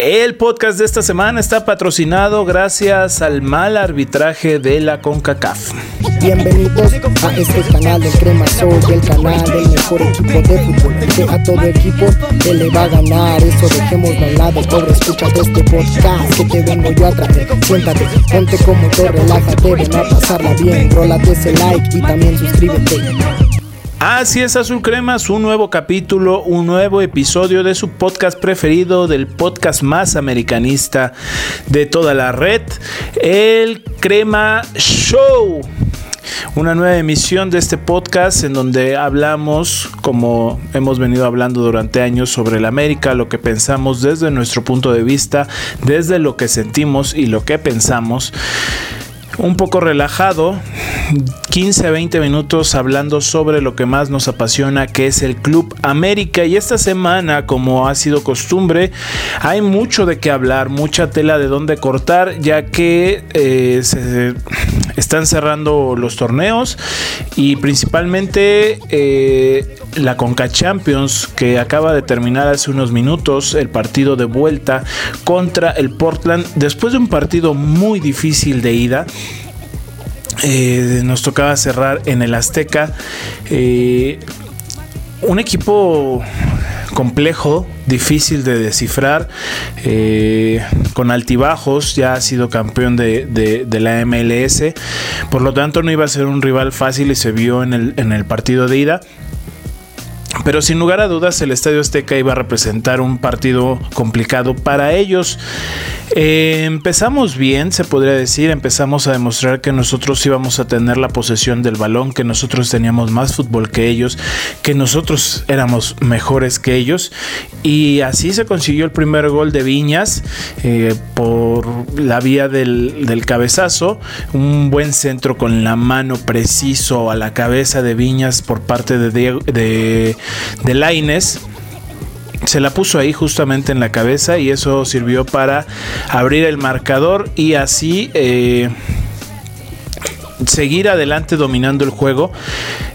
El podcast de esta semana está patrocinado gracias al mal arbitraje de la CONCACAF. Bienvenidos a este canal del Crema Soul, el canal del mejor equipo de fútbol. Que a todo equipo que le va a ganar, eso dejemos de lado, pobre, escúchate este podcast que te vengo yo a traer. Siéntate, ponte como te relájate, ven a pasarla bien, rólate ese like y también suscríbete. Así es, Azul Cremas, un nuevo capítulo, un nuevo episodio de su podcast preferido, del podcast más americanista de toda la red, el Crema Show. Una nueva emisión de este podcast en donde hablamos, como hemos venido hablando durante años, sobre el América, lo que pensamos desde nuestro punto de vista, desde lo que sentimos y lo que pensamos un poco relajado, 15 a 20 minutos hablando sobre lo que más nos apasiona, que es el Club América. Y esta semana, como ha sido costumbre, hay mucho de qué hablar, mucha tela de dónde cortar, ya que eh, se están cerrando los torneos y principalmente eh, la Conca Champions, que acaba de terminar hace unos minutos el partido de vuelta contra el Portland, después de un partido muy difícil de ida. Eh, nos tocaba cerrar en el Azteca. Eh, un equipo complejo, difícil de descifrar, eh, con altibajos, ya ha sido campeón de, la MLS, por lo tanto no iba a ser un rival fácil y se vio en el, en el partido de ida. Pero sin lugar a dudas el Estadio Azteca iba a representar un partido complicado para ellos. Eh, empezamos bien, se podría decir, empezamos a demostrar que nosotros íbamos a tener la posesión del balón, que nosotros teníamos más fútbol que ellos, que nosotros éramos mejores que ellos. Y así se consiguió el primer gol de Viñas eh, por la vía del, cabezazo, un buen centro con la mano preciso a la cabeza de Viñas por parte de, de, de Laines se la puso ahí justamente en la cabeza y eso sirvió para abrir el marcador y así eh, seguir adelante dominando el juego.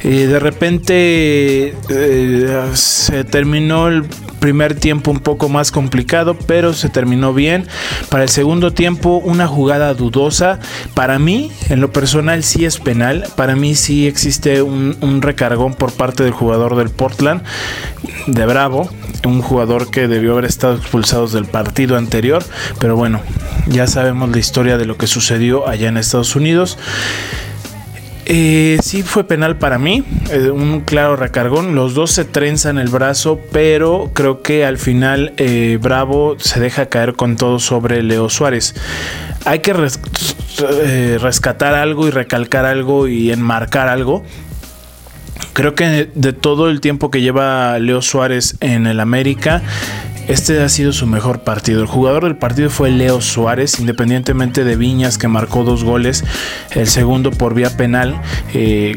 Eh, de repente eh, se terminó el primer tiempo un poco más complicado, pero se terminó bien. Para el segundo tiempo, una jugada dudosa. Para mí, en lo personal, sí es penal. Para mí sí existe un, recargón por parte del jugador del Portland, de Bravo, un jugador que debió haber estado expulsado del partido anterior. Pero bueno, ya sabemos la historia de lo que sucedió allá en Estados Unidos. Eh, sí fue penal para mí, eh, un claro recargón, los dos se trenzan el brazo, pero creo que al final eh, Bravo se deja caer con todo sobre Leo Suárez. Hay que rescatar algo y recalcar algo y enmarcar algo. Creo que de todo el tiempo que lleva Leo Suárez en el América, este ha sido su mejor partido. El jugador del partido fue Leo Suárez, independientemente de Viñas que marcó dos goles, el segundo por vía penal, eh,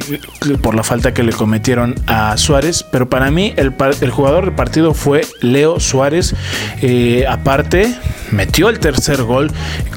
por la falta que le cometieron a Suárez. Pero para mí el, jugador del partido fue Leo Suárez. Eh, aparte, metió el tercer gol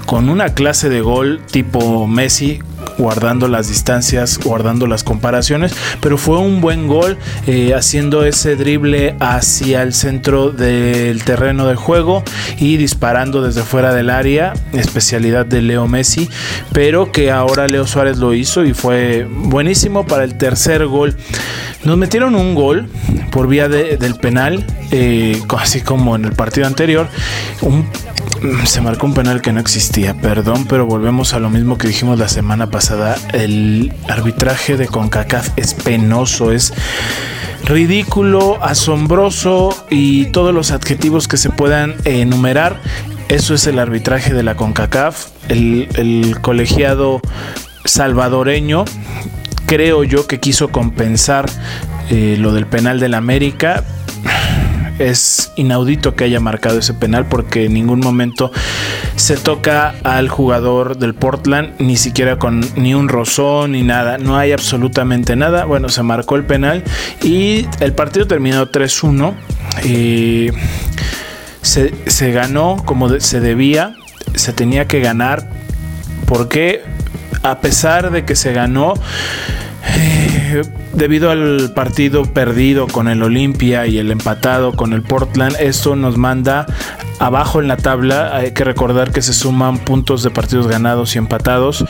con una clase de gol tipo Messi guardando las distancias, guardando las comparaciones, pero fue un buen gol eh, haciendo ese drible hacia el centro del terreno de juego y disparando desde fuera del área, especialidad de Leo Messi, pero que ahora Leo Suárez lo hizo y fue buenísimo para el tercer gol. Nos metieron un gol por vía del penal, eh, así como en el partido anterior, un se marcó un penal que no existía, perdón, pero volvemos a lo mismo que dijimos la semana pasada. El arbitraje de CONCACAF es penoso, es ridículo, asombroso y todos los adjetivos que se puedan enumerar. Eso es el arbitraje de la CONCACAF, el, colegiado salvadoreño. Creo yo que quiso compensar eh, lo del penal del América, es inaudito que haya marcado ese penal porque en ningún momento se toca al jugador del Portland, ni siquiera con ni un rozón ni nada, no hay absolutamente nada. Bueno, se marcó el penal y el partido terminó 3-1. y se, se, ganó como se debía, se tenía que ganar porque a pesar de que se ganó, eh, debido al partido perdido con el Olimpia y el empatado con el Portland, esto nos manda abajo en la tabla. Hay que recordar que se suman puntos de partidos ganados y empatados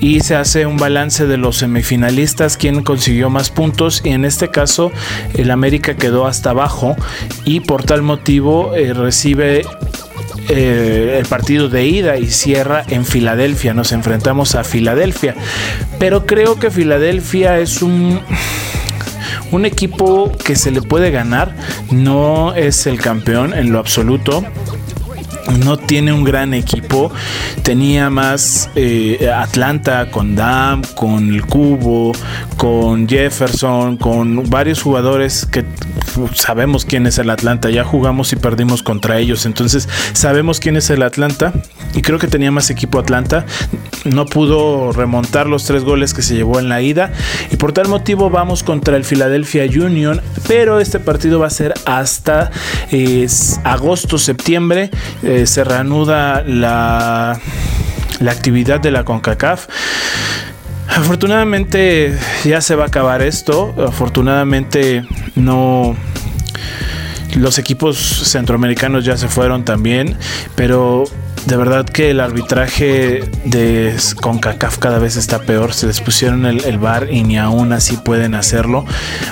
y se hace un balance de los semifinalistas, quién consiguió más puntos y en este caso el América quedó hasta abajo y por tal motivo eh, recibe eh, el partido de ida y cierra en Filadelfia. Nos enfrentamos a Filadelfia. Pero creo que Filadelfia es un un equipo que se le puede ganar, no es el campeón en lo absoluto, no tiene un gran equipo. Tenía más eh, Atlanta con Dam, con el Cubo, con Jefferson, con varios jugadores que sabemos quién es el Atlanta. Ya jugamos y perdimos contra ellos. Entonces sabemos quién es el Atlanta. Y creo que tenía más equipo Atlanta. No pudo remontar los tres goles que se llevó en la ida. Y por tal motivo vamos contra el Philadelphia Union. Pero este partido va a ser hasta eh, agosto, septiembre. Se reanuda la, la actividad de la CONCACAF. Afortunadamente ya se va a acabar esto. Afortunadamente no los equipos centroamericanos ya se fueron también, pero de verdad que el arbitraje de CONCACAF cada vez está peor. Se les pusieron el, el VAR y ni aún así pueden hacerlo.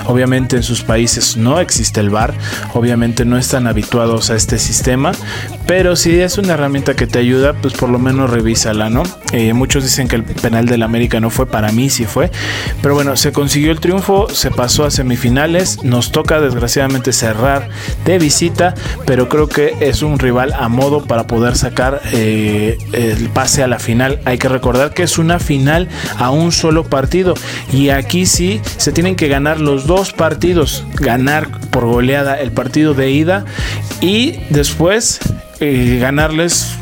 Obviamente en sus países no existe el VAR. Obviamente no están habituados a este sistema. Pero si es una herramienta que te ayuda, pues por lo menos revísala, ¿no? Eh, muchos dicen que el penal del América no fue. Para mí sí fue. Pero bueno, se consiguió el triunfo. Se pasó a semifinales. Nos toca desgraciadamente cerrar de visita. Pero creo que es un rival a modo para poder sacar eh, el pase a la final. Hay que recordar que es una final a un solo partido y aquí sí se tienen que ganar los dos partidos, ganar por goleada el partido de ida y después eh, ganarles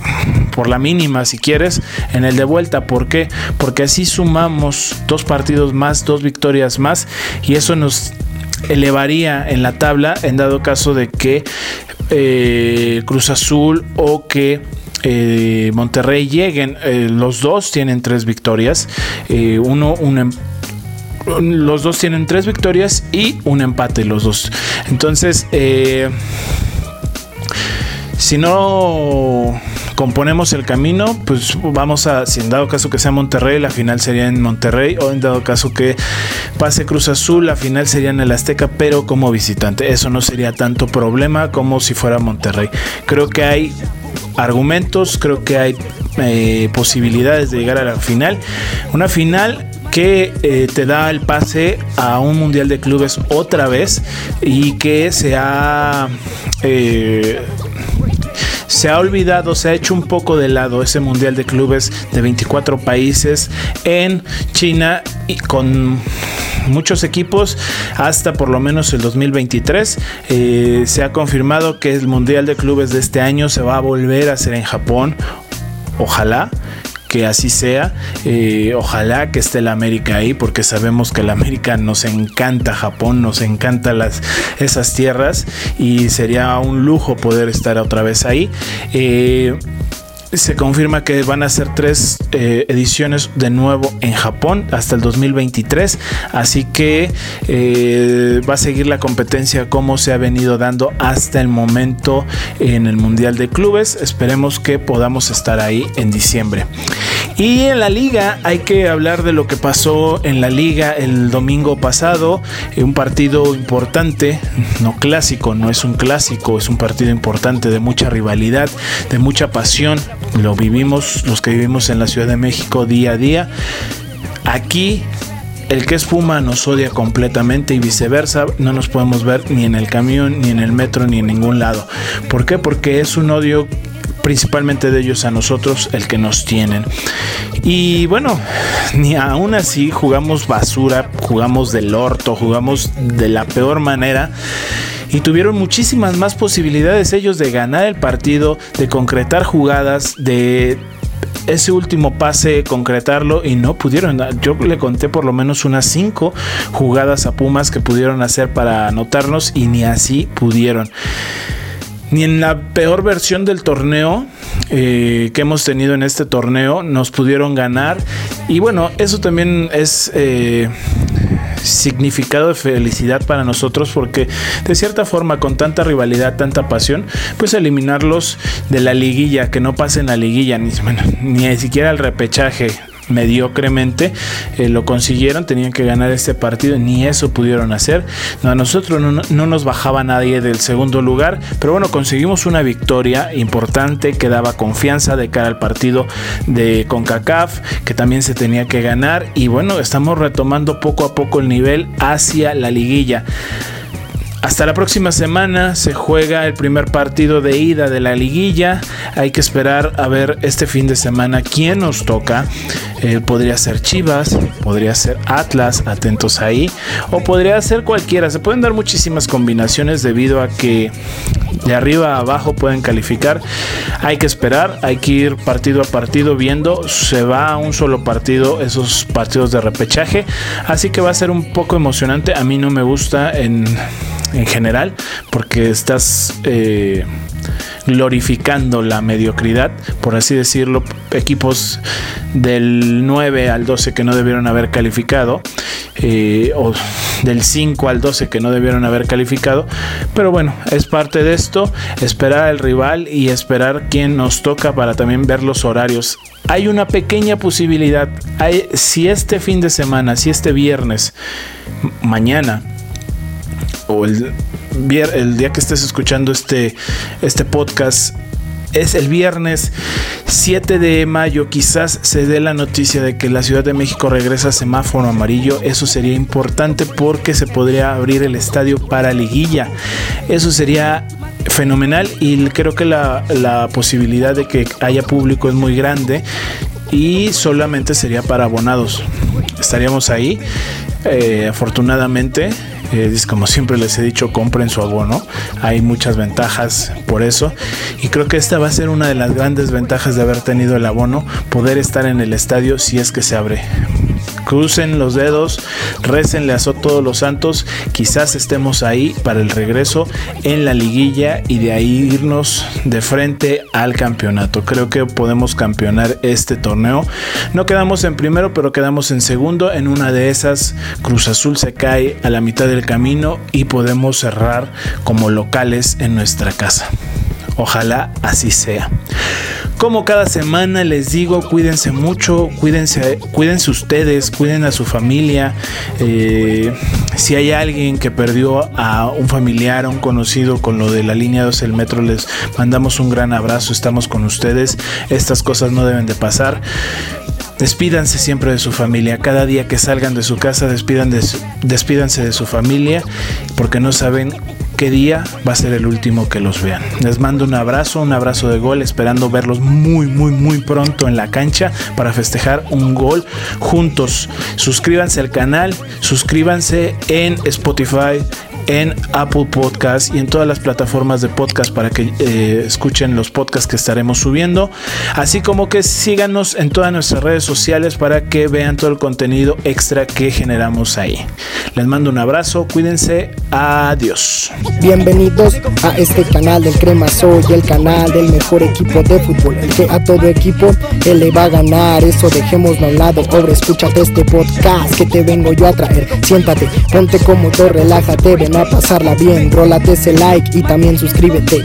por la mínima si quieres en el de vuelta. ¿Por qué? Porque así sumamos dos partidos más, dos victorias más y eso nos elevaría en la tabla en dado caso de que eh, Cruz Azul o que eh, Monterrey lleguen. Eh, los dos tienen tres victorias. Eh, uno, un em, los dos tienen tres victorias y un empate los dos. Entonces, si no componemos el camino, pues vamos a, si en dado caso que sea Monterrey, la final sería en Monterrey, o en dado caso que pase Cruz Azul, la final sería en el Azteca, pero como visitante. Eso no sería tanto problema como si fuera Monterrey. Creo que hay argumentos, creo que hay eh, posibilidades de llegar a la final. Una final que eh, te da el pase a un mundial de clubes otra vez y que se ha eh, se ha olvidado, se ha hecho un poco de lado ese mundial de clubes de 24 países en China y con muchos equipos hasta por lo menos el 2023. Eh, se ha confirmado que el Mundial de Clubes de este año se va a volver a hacer en Japón. Ojalá que así sea. Eh, ojalá que esté la América ahí, porque sabemos que la América nos encanta Japón, nos encanta las, esas tierras y sería un lujo poder estar otra vez ahí. Eh, se confirma que van a ser tres eh, ediciones de nuevo en Japón hasta el 2023. Así que eh, va a seguir la competencia como se ha venido dando hasta el momento en el Mundial de Clubes. Esperemos que podamos estar ahí en diciembre. Y en la liga hay que hablar de lo que pasó en la liga el domingo pasado. Eh, un partido importante, no clásico, no es un clásico, es un partido importante de mucha rivalidad, de mucha pasión lo vivimos los que vivimos en la Ciudad de México día a día. Aquí el que es Puma nos odia completamente y viceversa. No nos podemos ver ni en el camión, ni en el metro, ni en ningún lado. ¿Por qué? Porque es un odio principalmente de ellos a nosotros el que nos tienen. Y bueno, ni aún así jugamos basura, jugamos del orto, jugamos de la peor manera y tuvieron muchísimas más posibilidades ellos de ganar el partido, de concretar jugadas, de ese último pase concretarlo y no pudieron. Yo le conté por lo menos unas cinco jugadas a Pumas que pudieron hacer para anotarnos y ni así pudieron. Ni en la peor versión del torneo eh, que hemos tenido en este torneo nos pudieron ganar. Y bueno, eso también es... Eh, significado de felicidad para nosotros porque de cierta forma con tanta rivalidad, tanta pasión, pues eliminarlos de la liguilla, que no pasen la liguilla, ni, ni siquiera el repechaje mediocremente eh, lo consiguieron, tenían que ganar este partido, ni eso pudieron hacer. a nosotros no, nos bajaba nadie del segundo lugar, pero bueno, conseguimos una victoria importante que daba confianza de cara al partido de CONCACAF, que también se tenía que ganar y bueno, estamos retomando poco a poco el nivel hacia la liguilla. Hasta la próxima semana se juega el primer partido de ida de la liguilla. Hay que esperar a ver este fin de semana quién nos toca. Eh, podría ser Chivas, podría ser Atlas, atentos ahí, o podría ser cualquiera. Se pueden dar muchísimas combinaciones debido a que de arriba a abajo pueden calificar. Hay que esperar, hay que ir partido a partido viendo. Se va a un solo partido esos partidos de repechaje. Así que va a ser un poco emocionante. A mí no me gusta en en general, porque estás eh, glorificando la mediocridad, por así decirlo, equipos del 9 al 12 que no debieron haber calificado, eh, o del 5 al 12 que no debieron haber calificado, pero bueno, es parte de esto, esperar al rival y esperar quién nos toca para también ver los horarios. Hay una pequeña posibilidad, hay, si este fin de semana, si este viernes, mañana, o el, el día que estés escuchando este, este podcast es el viernes 7 de mayo. Quizás se dé la noticia de que la Ciudad de México regresa a semáforo amarillo. Eso sería importante porque se podría abrir el estadio para liguilla. Eso sería fenomenal y creo que la, posibilidad de que haya público es muy grande y solamente sería para abonados. Estaríamos ahí. Eh, afortunadamente como siempre les he dicho, compren su abono. Hay muchas ventajas por eso. Y creo que esta va a ser una de las grandes ventajas de haber tenido el abono, poder estar en el estadio si es que se abre crucen los dedos, récenle a todos los santos, quizás estemos ahí para el regreso en la liguilla y de ahí irnos de frente al campeonato. Creo que podemos campeonar este torneo. No quedamos en primero, pero quedamos en segundo. En una de esas, Cruz Azul se cae a la mitad del camino y podemos cerrar como locales en nuestra casa. Ojalá así sea. Como cada semana les digo, cuídense mucho, cuídense, cuídense ustedes, cuiden a su familia. Eh, si hay alguien que perdió a un familiar, a un conocido con lo de la línea 2 del metro, les mandamos un gran abrazo, estamos con ustedes. Estas cosas no deben de pasar. Despídanse siempre de su familia. Cada día que salgan de su casa, despídanse de su familia porque no saben qué día va a ser el último que los vean. Les mando un abrazo, un abrazo de gol, esperando verlos muy, muy, muy pronto en la cancha para festejar un gol juntos. Suscríbanse al canal, suscríbanse en Spotify, en Apple Podcast y en todas las plataformas de podcast para que eh, escuchen los podcasts que estaremos subiendo. Así como que síganos en todas nuestras redes sociales para que vean todo el contenido extra que generamos ahí. Les mando un abrazo, cuídense, adiós. Bienvenidos a este canal del Crema Soy, el canal del mejor equipo de fútbol, el que a todo equipo él le va a ganar. Eso dejémoslo a un lado, pobre, escúchate este podcast que te vengo yo a traer. Siéntate, ponte cómodo, relájate, ven a pasarla bien, rólate ese like y también suscríbete.